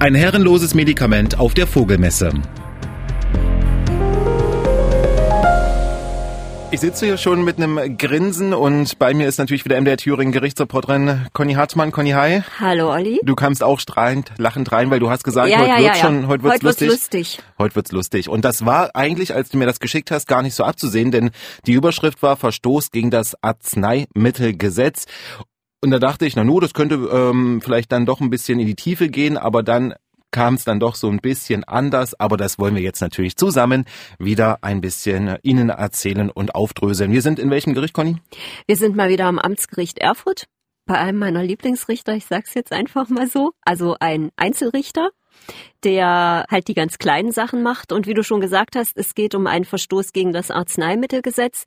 Ein herrenloses Medikament auf der Vogelmesse. Ich sitze hier schon mit einem Grinsen und bei mir ist natürlich wieder MDR Thüringen Gerichtsreporterin Conny Hartmann. Conny, hi. Hallo, Olli. Du kamst auch strahlend, lachend rein, weil du hast gesagt, Ja, heute ja, wird's ja, ja. schon, heute wird's Heute wird's lustig. lustig. Heute wird's lustig. Und das war eigentlich, als du mir das geschickt hast, gar nicht so abzusehen, denn die Überschrift war Verstoß gegen das Arzneimittelgesetz. Und da dachte ich, na nu, das könnte ähm, vielleicht dann doch ein bisschen in die Tiefe gehen, aber dann kam es dann doch so ein bisschen anders. Aber das wollen wir jetzt natürlich zusammen wieder ein bisschen Ihnen erzählen und aufdröseln. Wir sind in welchem Gericht, Conny? Wir sind mal wieder am Amtsgericht Erfurt bei einem meiner Lieblingsrichter, ich sag's jetzt einfach mal so, also ein Einzelrichter, der halt die ganz kleinen Sachen macht. Und wie du schon gesagt hast, es geht um einen Verstoß gegen das Arzneimittelgesetz.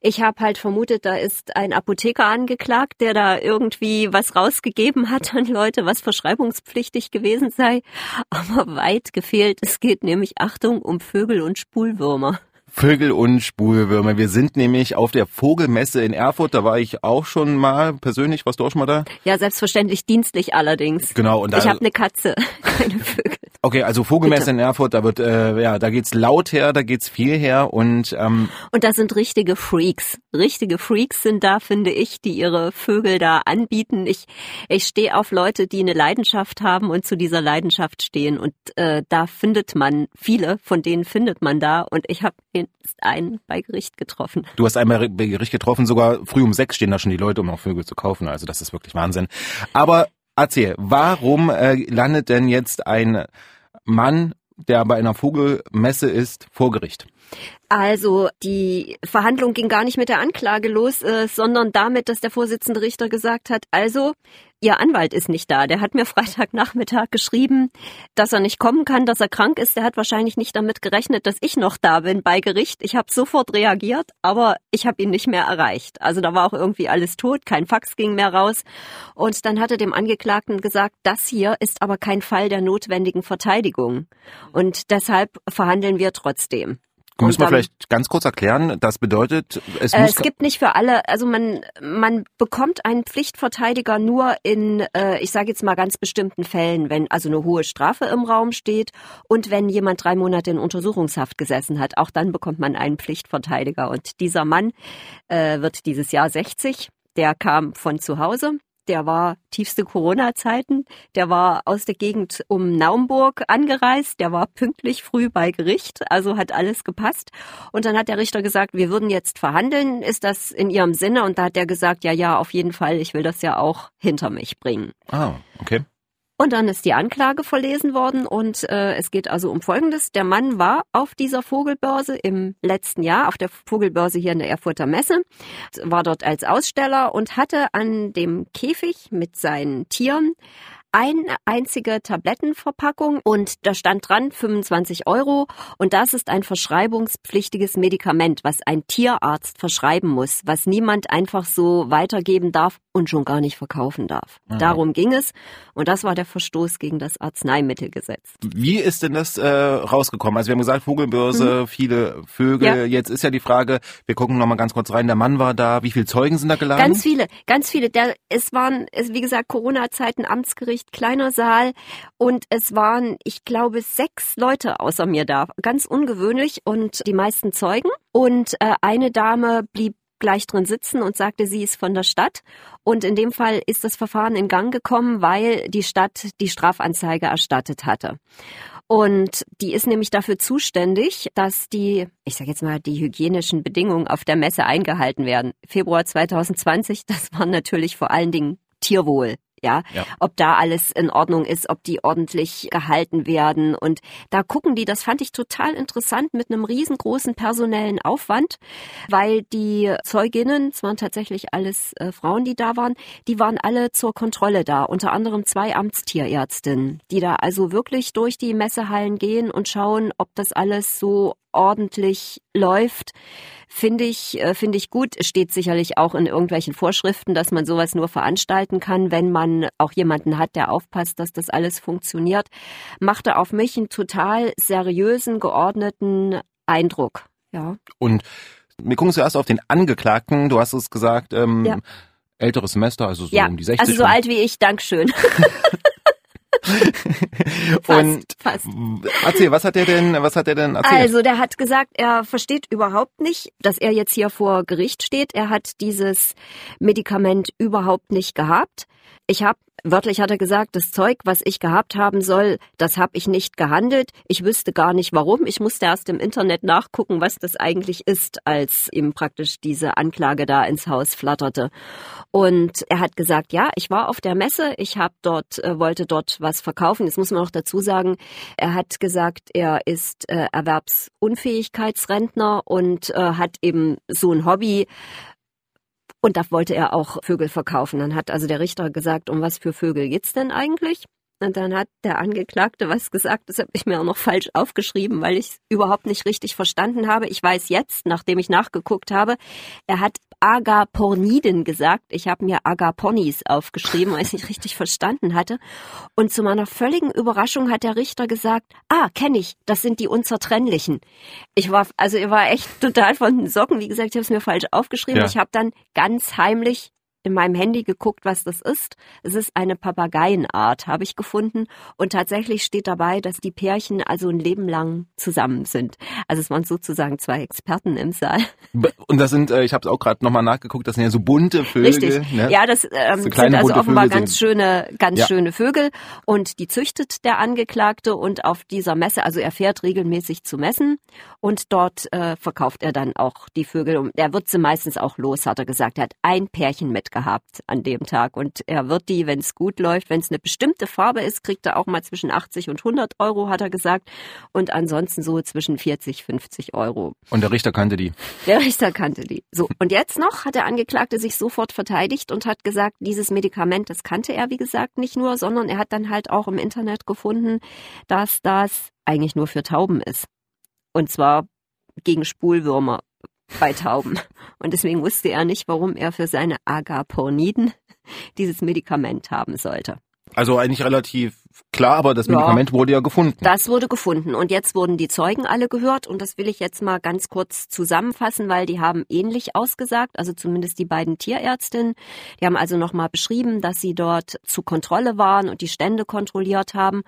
Ich habe halt vermutet, da ist ein Apotheker angeklagt, der da irgendwie was rausgegeben hat an Leute, was verschreibungspflichtig gewesen sei. Aber weit gefehlt. Es geht nämlich, Achtung, um Vögel und Spulwürmer. Vögel und Spulwürmer. Wir sind nämlich auf der Vogelmesse in Erfurt. Da war ich auch schon mal persönlich. Warst du auch schon mal da? Ja, selbstverständlich dienstlich allerdings. Genau. Und da, Ich habe eine Katze, keine Vögel. Okay, also Vogelmesse in Erfurt. Da wird, äh, ja, da geht's laut her, da geht's viel her und ähm, Und da sind richtige Freaks. Richtige Freaks sind da, finde ich, die ihre Vögel da anbieten. Ich, ich stehe auf Leute, die eine Leidenschaft haben und zu dieser Leidenschaft stehen. Und äh, da findet man viele, von denen findet man da. Und ich habe jetzt einen bei Gericht getroffen. du hast einmal bei Gericht getroffen. Sogar früh um sechs stehen da schon die Leute, um auch Vögel zu kaufen. Also das ist wirklich Wahnsinn. Aber erzähl, warum äh, landet denn jetzt ein Mann, der bei einer Vogelmesse ist, vor Gericht? Also die Verhandlung ging gar nicht mit der Anklage los, äh, sondern damit, dass der Vorsitzende Richter gesagt hat, also Ihr Anwalt ist nicht da. Der hat mir Freitagnachmittag geschrieben, dass er nicht kommen kann, dass er krank ist. Der hat wahrscheinlich nicht damit gerechnet, dass ich noch da bin bei Gericht. Ich habe sofort reagiert, aber ich habe ihn nicht mehr erreicht. Also da war auch irgendwie alles tot, kein Fax ging mehr raus. Und dann hat er dem Angeklagten gesagt, das hier ist aber kein Fall der notwendigen Verteidigung. Und deshalb verhandeln wir trotzdem. Müssen wir vielleicht ganz kurz erklären, das bedeutet, es Äh, muss es gibt nicht für alle, also man man bekommt einen Pflichtverteidiger nur in, äh, ich sage jetzt mal ganz bestimmten Fällen, wenn also eine hohe Strafe im Raum steht und wenn jemand drei Monate in Untersuchungshaft gesessen hat, auch dann bekommt man einen Pflichtverteidiger. Und dieser Mann äh, wird dieses Jahr 60. Der kam von zu Hause. Der war tiefste Corona-Zeiten. Der war aus der Gegend um Naumburg angereist. Der war pünktlich früh bei Gericht. Also hat alles gepasst. Und dann hat der Richter gesagt, wir würden jetzt verhandeln. Ist das in Ihrem Sinne? Und da hat er gesagt, ja, ja, auf jeden Fall. Ich will das ja auch hinter mich bringen. Ah, okay. Und dann ist die Anklage verlesen worden und äh, es geht also um Folgendes. Der Mann war auf dieser Vogelbörse im letzten Jahr, auf der Vogelbörse hier in der Erfurter Messe, war dort als Aussteller und hatte an dem Käfig mit seinen Tieren eine einzige Tablettenverpackung und da stand dran 25 Euro und das ist ein verschreibungspflichtiges Medikament, was ein Tierarzt verschreiben muss, was niemand einfach so weitergeben darf und schon gar nicht verkaufen darf. Aha. Darum ging es und das war der Verstoß gegen das Arzneimittelgesetz. Wie ist denn das äh, rausgekommen? Also wir haben gesagt, Vogelbörse, viele Vögel. Mhm. Ja. Jetzt ist ja die Frage, wir gucken noch mal ganz kurz rein, der Mann war da, wie viele Zeugen sind da geladen? Ganz viele, ganz viele. Der, es waren, es, wie gesagt, Corona-Zeiten, Amtsgericht, kleiner Saal und es waren, ich glaube, sechs Leute außer mir da. Ganz ungewöhnlich und die meisten Zeugen. Und äh, eine Dame blieb gleich drin sitzen und sagte, sie ist von der Stadt. Und in dem Fall ist das Verfahren in Gang gekommen, weil die Stadt die Strafanzeige erstattet hatte. Und die ist nämlich dafür zuständig, dass die, ich sage jetzt mal, die hygienischen Bedingungen auf der Messe eingehalten werden. Februar 2020, das war natürlich vor allen Dingen Tierwohl. Ja, Ja. ob da alles in Ordnung ist, ob die ordentlich gehalten werden. Und da gucken die, das fand ich total interessant, mit einem riesengroßen personellen Aufwand, weil die Zeuginnen, es waren tatsächlich alles äh, Frauen, die da waren, die waren alle zur Kontrolle da, unter anderem zwei Amtstierärztinnen, die da also wirklich durch die Messehallen gehen und schauen, ob das alles so ordentlich läuft, finde ich, äh, finde ich gut. Es steht sicherlich auch in irgendwelchen Vorschriften, dass man sowas nur veranstalten kann, wenn man auch jemanden hat, der aufpasst, dass das alles funktioniert. Machte auf mich einen total seriösen, geordneten Eindruck. Ja. Und wir gucken zuerst auf den Angeklagten. Du hast es gesagt, ähm, Ja. älteres Semester, also so ja, um die 60. also so alt wie ich, Dankeschön. und fast. erzähl, was hat er denn, was hat er denn erzählt? Also, der hat gesagt, er versteht überhaupt nicht, dass er jetzt hier vor Gericht steht. Er hat dieses Medikament überhaupt nicht gehabt. Ich habe Wörtlich hat er gesagt, das Zeug, was ich gehabt haben soll, das habe ich nicht gehandelt. Ich wüsste gar nicht warum. Ich musste erst im Internet nachgucken, was das eigentlich ist, als ihm praktisch diese Anklage da ins Haus flatterte. Und er hat gesagt, ja, ich war auf der Messe, ich habe dort äh, wollte dort was verkaufen. Jetzt muss man auch dazu sagen, er hat gesagt, er ist äh, Erwerbsunfähigkeitsrentner und äh, hat eben so ein Hobby, und da wollte er auch Vögel verkaufen. Dann hat also der Richter gesagt, um was für Vögel geht's denn eigentlich? Und dann hat der Angeklagte was gesagt, das habe ich mir auch noch falsch aufgeschrieben, weil ich es überhaupt nicht richtig verstanden habe. Ich weiß jetzt, nachdem ich nachgeguckt habe, er hat Agaporniden gesagt. Ich habe mir Agaponis aufgeschrieben, weil ich es nicht richtig verstanden hatte. Und zu meiner völligen Überraschung hat der Richter gesagt, ah, kenne ich, das sind die Unzertrennlichen. Ich war, also ich war echt total von den Socken. Wie gesagt, ich habe es mir falsch aufgeschrieben. Ja. Ich habe dann ganz heimlich in meinem Handy geguckt, was das ist. Es ist eine Papageienart, habe ich gefunden. Und tatsächlich steht dabei, dass die Pärchen also ein Leben lang zusammen sind. Also es waren sozusagen zwei Experten im Saal. Und das sind, äh, ich habe es auch gerade nochmal nachgeguckt, das sind ja so bunte Vögel. Richtig. Ne? Ja, das ähm, so sind also offenbar Vögel ganz sind. schöne, ganz ja. schöne Vögel. Und die züchtet der Angeklagte und auf dieser Messe, also er fährt regelmäßig zu Messen und dort äh, verkauft er dann auch die Vögel. Und er wird sie meistens auch los, hat er gesagt. Er hat ein Pärchen mit gehabt an dem Tag. Und er wird die, wenn es gut läuft, wenn es eine bestimmte Farbe ist, kriegt er auch mal zwischen 80 und 100 Euro, hat er gesagt. Und ansonsten so zwischen 40, 50 Euro. Und der Richter kannte die? Der Richter kannte die. So, und jetzt noch hat der Angeklagte sich sofort verteidigt und hat gesagt, dieses Medikament, das kannte er, wie gesagt, nicht nur, sondern er hat dann halt auch im Internet gefunden, dass das eigentlich nur für Tauben ist. Und zwar gegen Spulwürmer bei Tauben. Und deswegen wusste er nicht, warum er für seine Agaporniden dieses Medikament haben sollte. Also eigentlich relativ klar, aber das Medikament ja, wurde ja gefunden. Das wurde gefunden und jetzt wurden die Zeugen alle gehört und das will ich jetzt mal ganz kurz zusammenfassen, weil die haben ähnlich ausgesagt, also zumindest die beiden Tierärztinnen. Die haben also nochmal beschrieben, dass sie dort zu Kontrolle waren und die Stände kontrolliert haben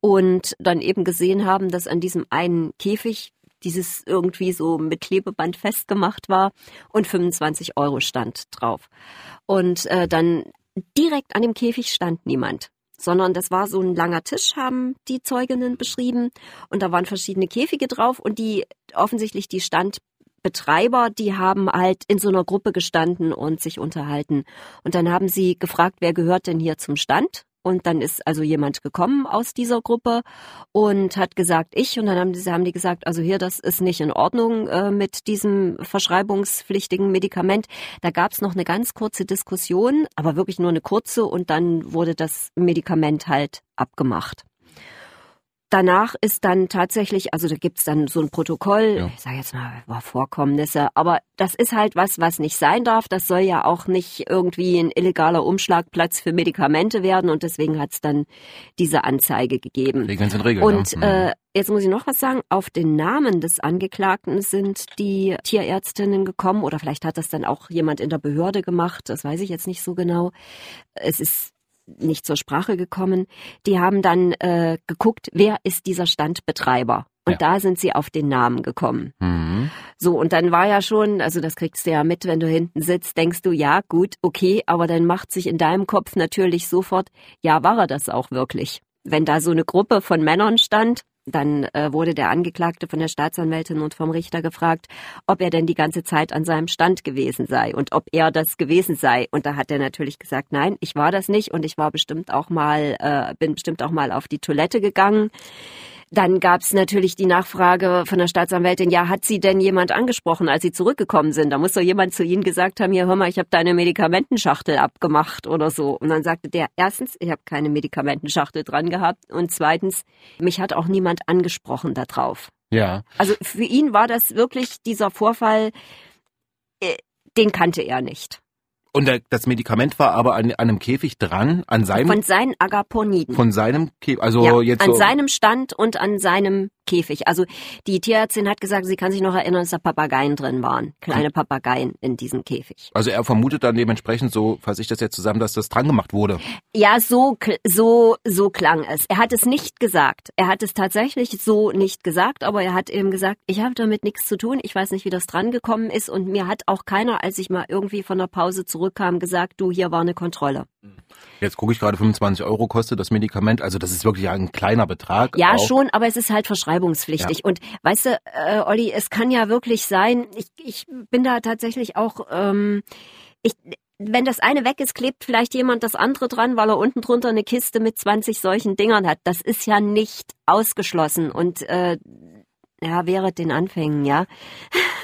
und dann eben gesehen haben, dass an diesem einen Käfig dieses irgendwie so mit Klebeband festgemacht war und 25 Euro stand drauf. Und äh, dann direkt an dem Käfig stand niemand sondern das war so ein langer Tisch, haben die Zeuginnen beschrieben. Und da waren verschiedene Käfige drauf und die offensichtlich die Standbetreiber, die haben halt in so einer Gruppe gestanden und sich unterhalten. Und dann haben sie gefragt, wer gehört denn hier zum Stand? Und dann ist also jemand gekommen aus dieser Gruppe und hat gesagt, ich. Und dann haben die, haben die gesagt, also hier, das ist nicht in Ordnung äh, mit diesem verschreibungspflichtigen Medikament. Da gab es noch eine ganz kurze Diskussion, aber wirklich nur eine kurze. Und dann wurde das Medikament halt abgemacht. Danach ist dann tatsächlich, also da gibt's dann so ein Protokoll, ja. ich sage jetzt mal war Vorkommnisse, aber das ist halt was, was nicht sein darf. Das soll ja auch nicht irgendwie ein illegaler Umschlagplatz für Medikamente werden und deswegen hat's dann diese Anzeige gegeben. Regeln sind Regeln. Und ja. Mhm. äh, jetzt muss ich noch was sagen, auf den Namen des Angeklagten sind die Tierärztinnen gekommen oder vielleicht hat das dann auch jemand in der Behörde gemacht, das weiß ich jetzt nicht so genau. Es ist nicht zur Sprache gekommen. Die haben dann äh, geguckt, wer ist dieser Standbetreiber. Und ja. da sind sie auf den Namen gekommen. Mhm. So, und dann war ja schon, also das kriegst du ja mit, wenn du hinten sitzt, denkst du, ja, gut, okay, aber dann macht sich in deinem Kopf natürlich sofort, ja, war er das auch wirklich? Wenn da so eine Gruppe von Männern stand, dann äh, wurde der Angeklagte von der Staatsanwältin und vom Richter gefragt, ob er denn die ganze Zeit an seinem Stand gewesen sei und ob er das gewesen sei. Und da hat er natürlich gesagt, nein, ich war das nicht und ich war bestimmt auch mal, äh, bin bestimmt auch mal auf die Toilette gegangen. Dann gab es natürlich die Nachfrage von der Staatsanwältin, ja, hat sie denn jemand angesprochen, als sie zurückgekommen sind? Da muss doch jemand zu ihnen gesagt haben, hier, hör mal, ich habe deine Medikamentenschachtel abgemacht oder so. Und dann sagte der, erstens, ich habe keine Medikamentenschachtel dran gehabt und zweitens, mich hat auch niemand angesprochen darauf. Ja. Also für ihn war das wirklich dieser Vorfall, äh, den kannte er nicht. Und das Medikament war aber an, an, einem Käfig dran, an seinem von seinen Agaponiden. Von seinem Käfig, also ja, jetzt an so seinem Stand und an seinem Käfig. Also die Tierärztin hat gesagt, sie kann sich noch erinnern, dass da Papageien drin waren. Kleine Papageien in diesem Käfig. Also er vermutet dann dementsprechend, so fasse ich das jetzt zusammen, dass das dran gemacht wurde. Ja, so, so, so klang es. Er hat es nicht gesagt. Er hat es tatsächlich so nicht gesagt, aber er hat eben gesagt, ich habe damit nichts zu tun. Ich weiß nicht, wie das dran gekommen ist und mir hat auch keiner, als ich mal irgendwie von der Pause zurückkam, gesagt, du, hier war eine Kontrolle. Jetzt gucke ich gerade, 25 Euro kostet das Medikament. Also das ist wirklich ein kleiner Betrag. Ja, auch. schon, aber es ist halt verschreibungspflichtig. Ja. Und weißt du, äh, Olli, es kann ja wirklich sein, ich, ich bin da tatsächlich auch, ähm, ich, wenn das eine weg ist, klebt vielleicht jemand das andere dran, weil er unten drunter eine Kiste mit 20 solchen Dingern hat. Das ist ja nicht ausgeschlossen. Und äh, ja, wäre den Anfängen, ja.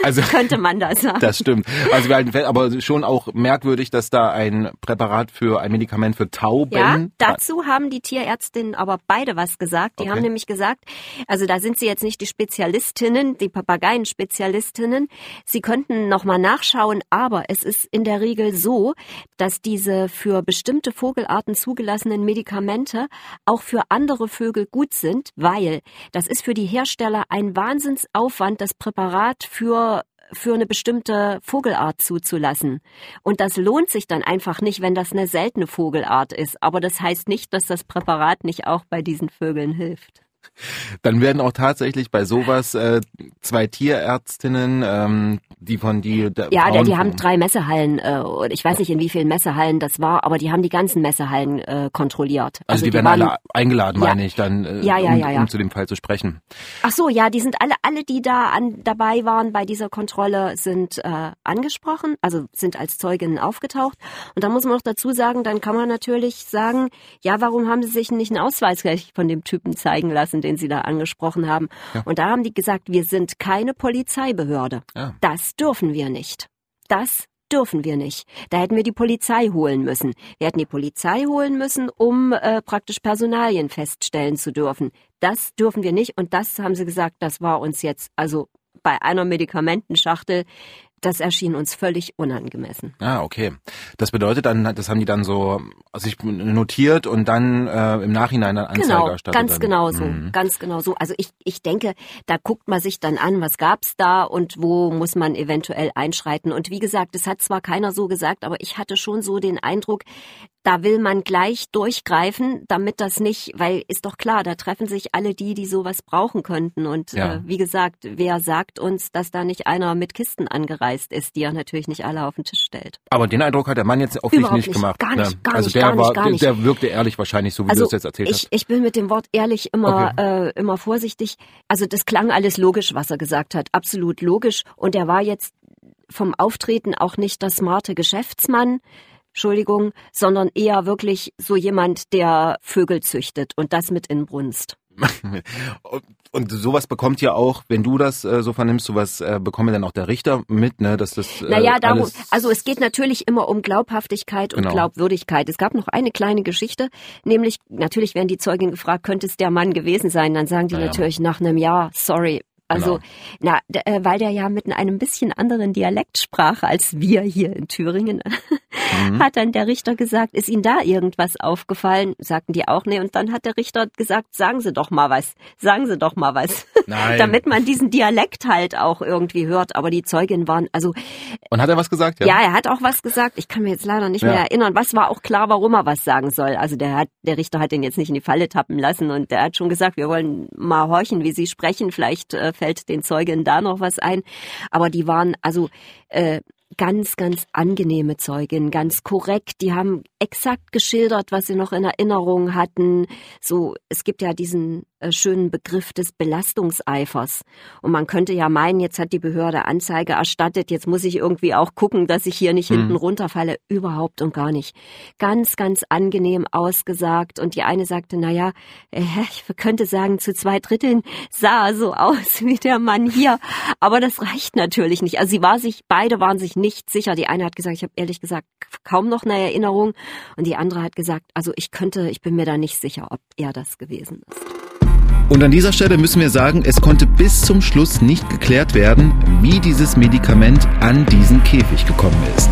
Also könnte man das sagen. Das stimmt. Also aber schon auch merkwürdig, dass da ein Präparat für ein Medikament für Tauben. Ja, dazu haben die Tierärztinnen aber beide was gesagt. Die okay. haben nämlich gesagt, also da sind sie jetzt nicht die Spezialistinnen, die Papageienspezialistinnen. Sie könnten noch mal nachschauen, aber es ist in der Regel so, dass diese für bestimmte Vogelarten zugelassenen Medikamente auch für andere Vögel gut sind, weil das ist für die Hersteller ein Wahnsinnsaufwand, das Präparat für für eine bestimmte Vogelart zuzulassen. Und das lohnt sich dann einfach nicht, wenn das eine seltene Vogelart ist. Aber das heißt nicht, dass das Präparat nicht auch bei diesen Vögeln hilft. Dann werden auch tatsächlich bei sowas äh, zwei Tierärztinnen, ähm, die von die ja, Frauen die haben drei Messehallen. Äh, ich weiß nicht in wie vielen Messehallen das war, aber die haben die ganzen Messehallen äh, kontrolliert. Also, also die, die, werden waren, alle eingeladen, ja, meine ich, dann äh, ja, ja, ja, um, um, zu dem Fall zu sprechen. Ach so, ja, die sind alle, alle, die da an, dabei waren bei dieser Kontrolle, sind äh, angesprochen, also sind als Zeuginnen aufgetaucht. Und da muss man auch dazu sagen, dann kann man natürlich sagen, ja, warum haben sie sich nicht einen Ausweis gleich von dem Typen zeigen lassen? Den Sie da angesprochen haben. Ja. Und da haben die gesagt, wir sind keine Polizeibehörde. Ja. Das dürfen wir nicht. Das dürfen wir nicht. Da hätten wir die Polizei holen müssen. Wir hätten die Polizei holen müssen, um äh, praktisch Personalien feststellen zu dürfen. Das dürfen wir nicht. Und das haben sie gesagt, das war uns jetzt, also bei einer Medikamentenschachtel das erschien uns völlig unangemessen. Ah, okay. Das bedeutet dann, das haben die dann so sich notiert und dann äh, im Nachhinein dann Anzeige genau, erstattet. Ganz genau so, mhm. ganz genau so. Also ich, ich denke, da guckt man sich dann an, was gab's da und wo muss man eventuell einschreiten. Und wie gesagt, es hat zwar keiner so gesagt, aber ich hatte schon so den Eindruck, da will man gleich durchgreifen, damit das nicht, weil ist doch klar, da treffen sich alle die, die sowas brauchen könnten. Und ja. äh, wie gesagt, wer sagt uns, dass da nicht einer mit Kisten angereist ist, die er natürlich nicht alle auf den Tisch stellt. Aber den Eindruck hat der Mann jetzt offensichtlich nicht, nicht gemacht. Gar nicht, ne? gar also nicht, der gar war, nicht, gar nicht. der wirkte ehrlich wahrscheinlich, so wie also du es jetzt erzählt ich, hast. Ich bin mit dem Wort ehrlich immer, okay. äh, immer vorsichtig. Also das klang alles logisch, was er gesagt hat. Absolut logisch. Und er war jetzt vom Auftreten auch nicht der smarte Geschäftsmann, Entschuldigung, sondern eher wirklich so jemand, der Vögel züchtet und das mit Inbrunst. und sowas bekommt ja auch, wenn du das äh, so vernimmst, sowas äh, bekommt dann auch der Richter mit, ne, dass das. Äh, naja, darum, also es geht natürlich immer um Glaubhaftigkeit und genau. Glaubwürdigkeit. Es gab noch eine kleine Geschichte, nämlich natürlich werden die Zeugen gefragt, könnte es der Mann gewesen sein? Dann sagen die naja. natürlich nach einem Jahr, sorry, also, genau. na, äh, weil der ja mit einem bisschen anderen Dialekt sprach als wir hier in Thüringen, mhm. hat dann der Richter gesagt, ist Ihnen da irgendwas aufgefallen? Sagten die auch, nee. Und dann hat der Richter gesagt, sagen Sie doch mal was, sagen Sie doch mal was. Nein. Damit man diesen Dialekt halt auch irgendwie hört. Aber die Zeuginnen waren, also. Und hat er was gesagt? Ja, ja er hat auch was gesagt. Ich kann mir jetzt leider nicht ja. mehr erinnern. Was war auch klar, warum er was sagen soll. Also der hat, der Richter hat ihn jetzt nicht in die Falle tappen lassen und der hat schon gesagt, wir wollen mal horchen, wie Sie sprechen. Vielleicht äh, fällt den Zeugen da noch was ein. Aber die waren also äh, ganz, ganz angenehme Zeugin, ganz korrekt. Die haben exakt geschildert, was sie noch in Erinnerung hatten. So, es gibt ja diesen äh, schönen Begriff des Belastungseifers. Und man könnte ja meinen, jetzt hat die Behörde Anzeige erstattet, jetzt muss ich irgendwie auch gucken, dass ich hier nicht hm. hinten runterfalle. Überhaupt und gar nicht. Ganz, ganz angenehm ausgesagt. Und die eine sagte, na ja, äh, ich könnte sagen, zu zwei Dritteln sah er so aus wie der Mann hier. Aber das reicht natürlich nicht. Also sie war sich, beide waren sich nicht sicher. Die eine hat gesagt, ich habe ehrlich gesagt kaum noch eine Erinnerung. Und die andere hat gesagt, also ich könnte, ich bin mir da nicht sicher, ob er das gewesen ist. Und an dieser Stelle müssen wir sagen, es konnte bis zum Schluss nicht geklärt werden, wie dieses Medikament an diesen Käfig gekommen ist.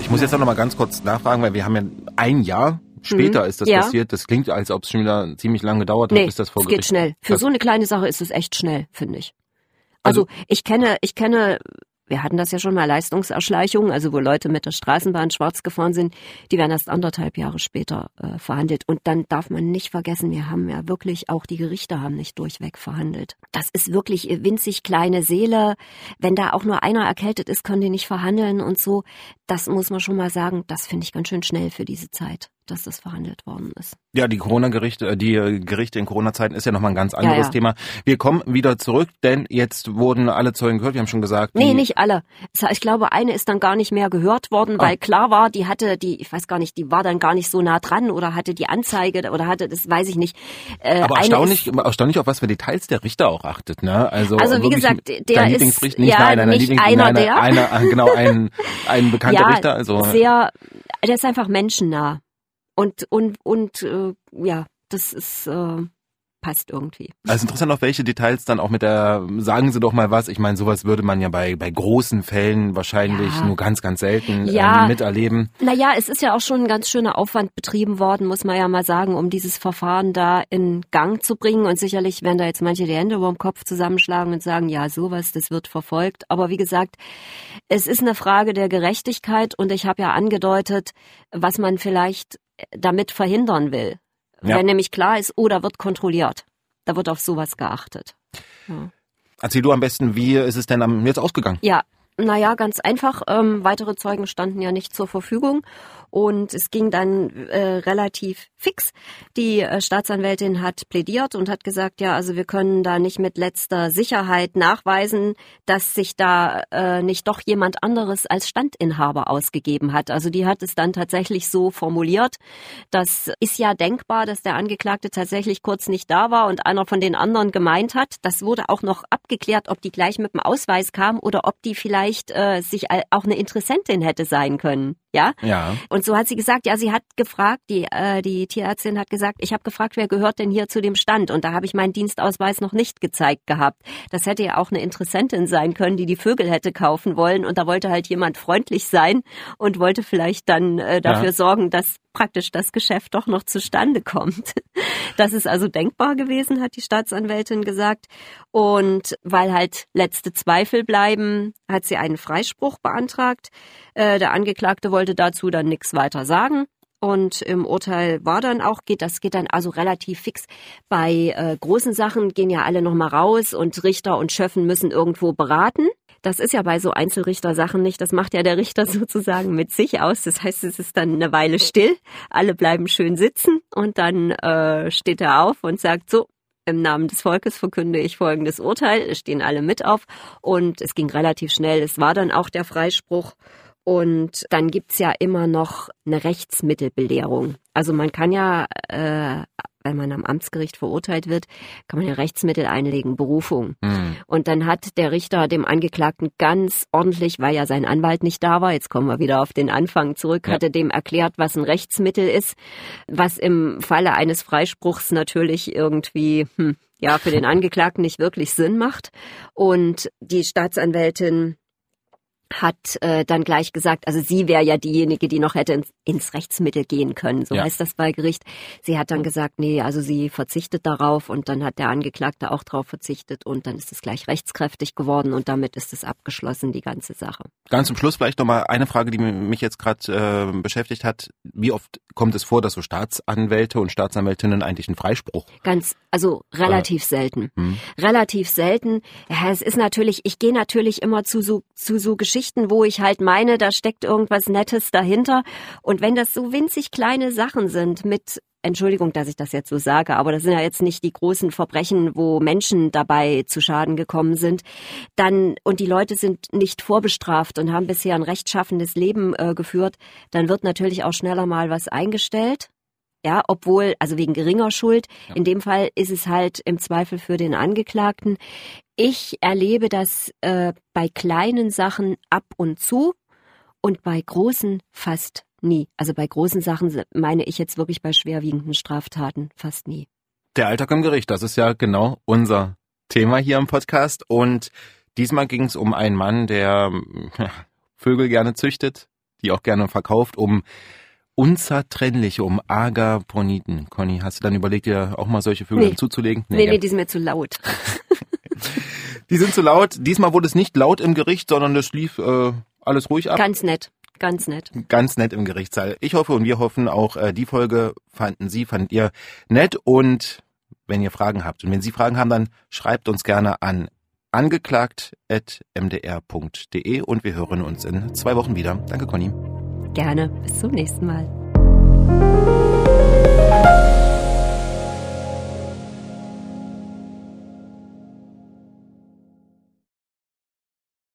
Ich muss jetzt noch mal ganz kurz nachfragen, weil wir haben ja ein Jahr später ist das Ja. passiert. Das klingt, als ob es schon wieder ziemlich lange gedauert hat, Nee, bis das vor es geht schnell. Für Das- so eine kleine Sache ist es echt schnell, finde ich. Also, Also- ich kenne, ich kenne, wir hatten das ja schon mal, Leistungserschleichung, also wo Leute mit der Straßenbahn schwarz gefahren sind, die werden erst anderthalb Jahre später äh, verhandelt. Und dann darf man nicht vergessen, wir haben ja wirklich, auch die Gerichte haben nicht durchweg verhandelt. Das ist wirklich winzig kleine Seele. Wenn da auch nur einer erkältet ist, können die nicht verhandeln und so. Das muss man schon mal sagen, das finde ich ganz schön schnell für diese Zeit, dass das verhandelt worden ist. Ja, die Corona-Gerichte, äh, die äh, Gerichte in Corona-Zeiten ist ja nochmal ein ganz anderes ja. Thema. Wir kommen wieder zurück, denn jetzt wurden alle Zeugen gehört. Wir haben schon gesagt, Nee, nicht alle. Ich glaube, eine ist dann gar nicht mehr gehört worden, Ah. weil klar war, die hatte die, ich weiß gar nicht, die war dann gar nicht so nah dran oder hatte die Anzeige oder hatte, das weiß ich nicht. Äh, Aber erstaunlich, Ist, erstaunlich, auf was für Details der Richter auch achtet, ne? Also, Also, wie gesagt, der ist- nicht, ja, nein, nein, nicht Lieblings, einer nein, der. Einer, genau, ein, ein bekannter ja, Richter, also. sehr, der ist einfach menschennah. Und, und, und, äh, ja, das ist, äh, passt irgendwie. Also interessant, auf welche Details dann auch mit der, sagen Sie doch mal was. Ich meine, sowas würde man ja bei, bei großen Fällen wahrscheinlich Ja. nur ganz, ganz selten Ja. ähm, miterleben. Naja, es ist ja auch schon ein ganz schöner Aufwand betrieben worden, muss man ja mal sagen, um dieses Verfahren da in Gang zu bringen. Und sicherlich werden da jetzt manche die Hände über dem Kopf zusammenschlagen und sagen, ja, sowas, das wird verfolgt. Aber wie gesagt, es ist eine Frage der Gerechtigkeit und ich habe ja angedeutet, was man vielleicht damit verhindern will. Ja. Wenn nämlich klar ist, oh, da wird kontrolliert. Da wird auf sowas geachtet. Ja. Erzähl du am besten, wie ist es denn jetzt ausgegangen? Ja, naja, ganz einfach. Ähm, weitere Zeugen standen ja nicht zur Verfügung und es ging dann äh, relativ fix. Die äh, Staatsanwältin hat plädiert und hat gesagt, ja, also wir können da nicht mit letzter Sicherheit nachweisen, dass sich da äh, nicht doch jemand anderes als Standinhaber ausgegeben hat. Also die hat es dann tatsächlich so formuliert. Das ist ja denkbar, dass der Angeklagte tatsächlich kurz nicht da war und einer von den anderen gemeint hat. Das wurde auch noch abgeklärt, ob die gleich mit dem Ausweis kam oder ob die vielleicht äh, sich auch eine Interessentin hätte sein können. Ja, Ja. und so hat sie gesagt, ja, sie hat gefragt, die, äh, die Tierärztin hat gesagt, ich habe gefragt, wer gehört denn hier zu dem Stand? Und da habe ich meinen Dienstausweis noch nicht gezeigt gehabt. Das hätte ja auch eine Interessentin sein können, die die Vögel hätte kaufen wollen. Und da wollte halt jemand freundlich sein und wollte vielleicht dann äh, dafür Ja. sorgen, dass praktisch das Geschäft doch noch zustande kommt. Das ist also denkbar gewesen, hat die Staatsanwältin gesagt. Und weil halt letzte Zweifel bleiben, hat sie einen Freispruch beantragt. Äh, der Angeklagte wollte dazu dann nichts weiter sagen. Und im Urteil war dann auch, geht das geht dann also relativ fix. Bei äh, großen Sachen gehen ja alle nochmal raus und Richter und Schöffen müssen irgendwo beraten. Das ist ja bei so Einzelrichtersachen nicht. Das macht ja der Richter sozusagen mit sich aus. Das heißt, es ist dann eine Weile still. Alle bleiben schön sitzen und dann äh, steht er auf und sagt so, im Namen des Volkes verkünde ich folgendes Urteil. Es stehen alle mit auf und es ging relativ schnell. Es war dann auch der Freispruch. Und dann gibt's ja immer noch eine Rechtsmittelbelehrung. Also man kann ja, äh, wenn man am Amtsgericht verurteilt wird, kann man ja Rechtsmittel einlegen, Berufung. Hm. Und dann hat der Richter dem Angeklagten ganz ordentlich, weil ja sein Anwalt nicht da war, jetzt kommen wir wieder auf den Anfang zurück, Ja. hatte dem erklärt, was ein Rechtsmittel ist, was im Falle eines Freispruchs natürlich irgendwie, hm, ja, für den Angeklagten nicht wirklich Sinn macht. Und die Staatsanwältin hat äh, dann gleich gesagt, also sie wäre ja diejenige, die noch hätte ins, ins Rechtsmittel gehen können, so Ja. heißt das bei Gericht. Sie hat dann gesagt, nee, also sie verzichtet darauf und dann hat der Angeklagte auch darauf verzichtet und dann ist es gleich rechtskräftig geworden und damit ist es abgeschlossen, die ganze Sache. Ganz zum Schluss vielleicht nochmal eine Frage, die mich jetzt gerade äh, beschäftigt hat. Wie oft kommt es vor, dass so Staatsanwälte und Staatsanwältinnen eigentlich einen Freispruch? Ganz, also relativ selten. Hm. relativ selten. Ja, es ist natürlich, ich gehe natürlich immer zu so, zu so Geschichten, wo ich halt meine, da steckt irgendwas Nettes dahinter. Und wenn das so winzig kleine Sachen sind mit Entschuldigung, dass ich das jetzt so sage, aber das sind ja jetzt nicht die großen Verbrechen, wo Menschen dabei zu Schaden gekommen sind, dann und die Leute sind nicht vorbestraft und haben bisher ein rechtschaffendes Leben äh, geführt, dann wird natürlich auch schneller mal was eingestellt. Ja, obwohl, also wegen geringer Schuld. Ja. In dem Fall ist es halt im Zweifel für den Angeklagten. Ich erlebe das äh, bei kleinen Sachen ab und zu und bei großen fast nie. Also bei großen Sachen meine ich jetzt wirklich bei schwerwiegenden Straftaten fast nie. Der Alltag im Gericht, das ist ja genau unser Thema hier im Podcast. Und diesmal ging es um einen Mann, der ja, Vögel gerne züchtet, die auch gerne verkauft, um unzertrennliche, um Agaponiten. Conny, hast du dann überlegt, dir auch mal solche Vögel Nee. zuzulegen? Nee, nee, gell? die sind mir zu laut. die sind zu laut. Diesmal wurde es nicht laut im Gericht, sondern es lief äh, alles ruhig ab. Ganz nett, ganz nett. ganz nett im Gerichtssaal. Ich hoffe und wir hoffen auch, äh, die Folge fanden Sie, fandet ihr nett und wenn ihr Fragen habt und wenn Sie Fragen haben, dann schreibt uns gerne an angeklagt.mdr.de und wir hören uns in zwei Wochen wieder. Danke, Conny gerne. Bis zum nächsten Mal.